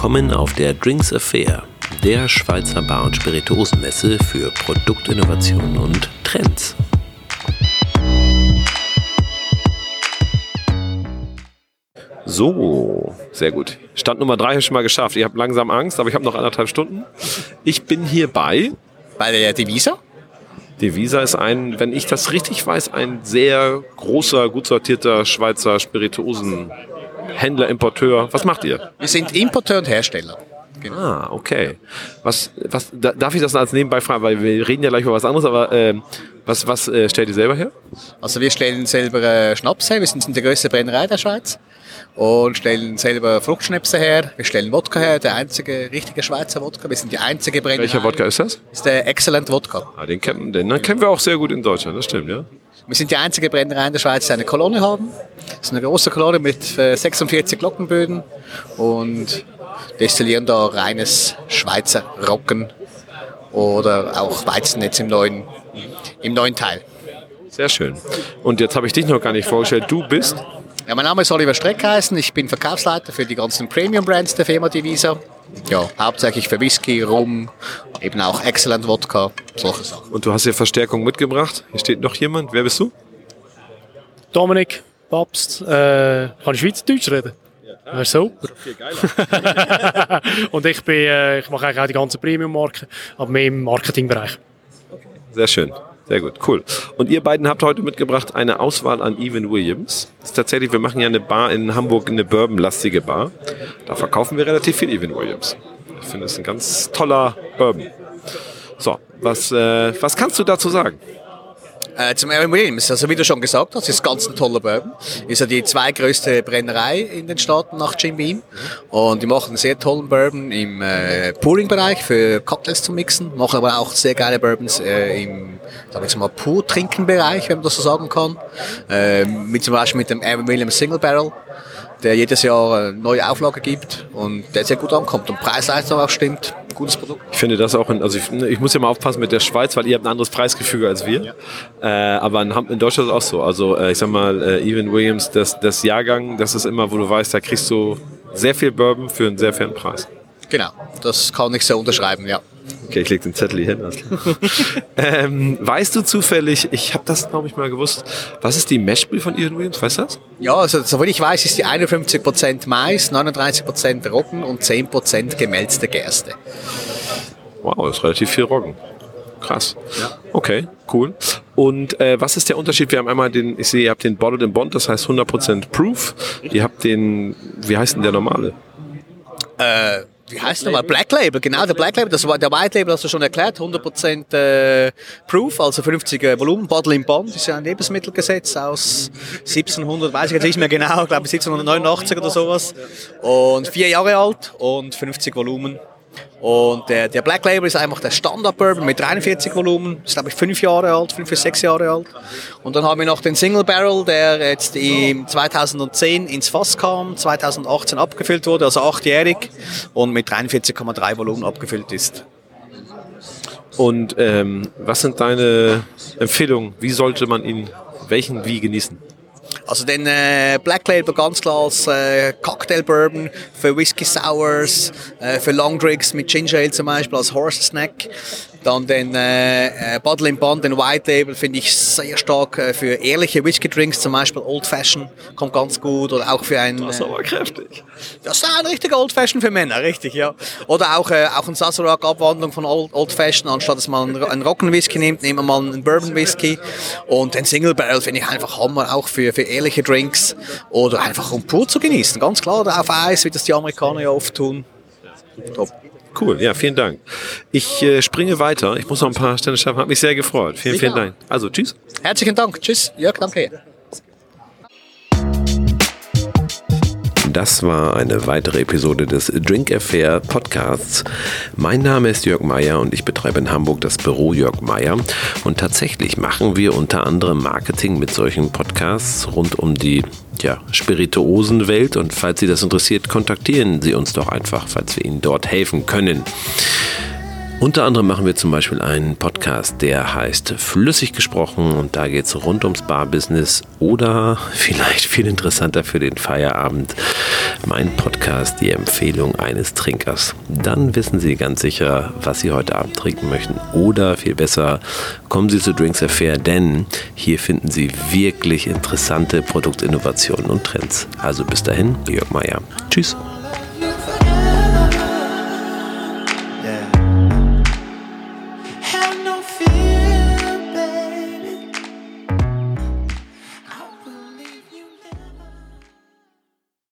Willkommen auf der Drinks Affair, der Schweizer Bar- und Spirituosenmesse für Produktinnovationen und Trends. So, sehr gut. Stand Nummer drei habe ich schon mal geschafft. Ich habe langsam Angst, aber ich habe noch anderthalb Stunden. Ich bin hier bei. Bei der Devisa? Devisa ist ein, wenn ich das richtig weiß, ein sehr großer, gut sortierter Schweizer Spirituosenhändler, Importeur. Was macht ihr? Wir sind Importeur und Hersteller. Genau. Ah, okay. Was, was, darf ich das als nebenbei fragen? Weil wir reden ja gleich über was anderes, aber äh, was, was äh, stellt ihr selber her? Also wir stellen selber äh, Schnaps her. Wir sind die größte Brennerei der Schweiz und stellen selber Fruchtschnäpse her. Wir stellen Wodka her, der einzige richtige Schweizer Wodka. Wir sind die einzige Brennerei. Welcher Wodka ist das? Das ist der Excellent Wodka. Ah, den kennen, den kennen wir auch sehr gut in Deutschland, das stimmt, ja. Wir sind die einzige Brennerei in der Schweiz, die eine Kolonne haben. Das ist eine große Kolonne mit 46 äh, Glockenböden und destillieren da reines Schweizer Rocken oder auch Weizen jetzt im neuen, im neuen Teil. Sehr schön. Und jetzt habe ich dich noch gar nicht vorgestellt. Du bist? Ja, mein Name ist Oliver Streckheißen. Ich bin Verkaufsleiter für die ganzen Premium-Brands der Firma Divisa. Ja, hauptsächlich für Whisky, Rum, eben auch Excellent Wodka, solche Sachen. Und du hast hier Verstärkung mitgebracht. Hier steht noch jemand. Wer bist du? Dominik Papst. Äh, kann ich Schweizerdeutsch reden? Wäre super. und ich, bin, äh, ich mache eigentlich auch die ganzen Premium-Marken, aber mehr im Marketingbereich. Sehr schön. Sehr gut, cool. Und ihr beiden habt heute mitgebracht eine Auswahl an Evan Williams. Das ist tatsächlich, wir machen ja eine Bar in Hamburg, eine Bourbon-lastige Bar. Da verkaufen wir relativ viel Evan Williams. Ich finde, es ein ganz toller Bourbon. So, was, äh, was kannst du dazu sagen? Äh, zum Aaron Williams, also wie du schon gesagt hast, ist ganz ein toller Bourbon. Ist ja die zweitgrößte Brennerei in den Staaten nach Jim Beam. Und die machen einen sehr tollen Bourbon im äh, Pouring-Bereich für Cocktails zu mixen. Machen aber auch sehr geile Bourbons äh, im, sag ich mal, Pur-Trinken-Bereich, wenn man das so sagen kann. Äh, mit zum Beispiel mit dem Aaron Williams Single Barrel der jedes Jahr eine neue Auflage gibt und der sehr gut ankommt und Preisleistung auch stimmt. Gutes Produkt. Ich finde das auch, in, also ich, ich, muss ja mal aufpassen mit der Schweiz, weil ihr habt ein anderes Preisgefüge als wir. Ja. Äh, aber in, in, Deutschland ist es auch so. Also äh, ich sag mal, äh, Evan Williams, das, das Jahrgang, das ist immer, wo du weißt, da kriegst du sehr viel Bourbon für einen sehr fairen Preis. Genau, das kann ich so unterschreiben, ja. Okay, ich leg den Zettel hier hin. ähm, weißt du zufällig, ich habe das glaube ich mal gewusst, was ist die Meshbill von Ian Williams, weißt du das? Ja, also soweit ich weiß, ist die 51% Mais, 39% Roggen und 10% gemälzte Gerste. Wow, das ist relativ viel Roggen. Krass. Ja. Okay, cool. Und äh, was ist der Unterschied? Wir haben einmal den, ich sehe, ihr habt den Bottled in Bond, das heißt 100% Proof. Ihr habt den, wie heißt denn der normale? Äh, wie heißt nochmal? Black Label, genau, der Black Label, das war der White Label, hast du schon erklärt, 100% äh, Proof, also 50 äh, Volumen, Bottle in Bond, ist ja ein Lebensmittelgesetz aus 1700, weiß ich jetzt nicht mehr genau, glaube 1789 oder sowas, und vier Jahre alt und 50 Volumen. Und der, der Black Label ist einfach der Standard Bourbon mit 43 Volumen, ist glaube ich fünf Jahre alt, fünf bis sechs Jahre alt. Und dann haben wir noch den Single Barrel, der jetzt im 2010 ins Fass kam, 2018 abgefüllt wurde, also achtjährig und mit 43,3 Volumen abgefüllt ist. Und ähm, was sind deine Empfehlungen? Wie sollte man ihn, welchen wie genießen? Also den äh, Black Label ganz klar als äh, Cocktail Bourbon für Whisky Sours, äh, für Long Drinks mit Ginger Ale zum Beispiel als Horse Snack. Dann den äh, äh, Bottle in Bond, den White Label finde ich sehr stark äh, für ehrliche Whisky Drinks, zum Beispiel Old Fashion kommt ganz gut oder auch für ein. Das ist aber kräftig. Das ist ein richtiger Old Fashion für Männer, richtig, ja. Oder auch, äh, auch ein Sazerac Abwandlung von Old, Old Fashion, anstatt dass man einen, einen Rocken Whisky nimmt, nehmen wir mal einen Bourbon Whisky. Und den Single Barrel finde ich einfach Hammer, auch für, für ehrliche Drinks oder einfach um pur zu genießen, ganz klar, auf Eis, wie das die Amerikaner ja oft tun. Top. Cool, ja, vielen Dank. Ich äh, springe weiter. Ich muss noch ein paar Stände schaffen. Hat mich sehr gefreut. Vielen, vielen Dank. Also, tschüss. Herzlichen Dank. Tschüss. Jörg, danke. Das war eine weitere Episode des Drink Affair Podcasts. Mein Name ist Jörg Meyer und ich betreibe in Hamburg das Büro Jörg Meyer. Und tatsächlich machen wir unter anderem Marketing mit solchen Podcasts rund um die ja, Spirituosenwelt. Und falls Sie das interessiert, kontaktieren Sie uns doch einfach, falls wir Ihnen dort helfen können. Unter anderem machen wir zum Beispiel einen Podcast, der heißt Flüssig gesprochen und da geht es rund ums Barbusiness oder vielleicht viel interessanter für den Feierabend mein Podcast die Empfehlung eines Trinkers. Dann wissen Sie ganz sicher, was Sie heute Abend trinken möchten. Oder viel besser, kommen Sie zu Drinks Affair, denn hier finden Sie wirklich interessante Produktinnovationen und Trends. Also bis dahin, Jörg Meier. Tschüss.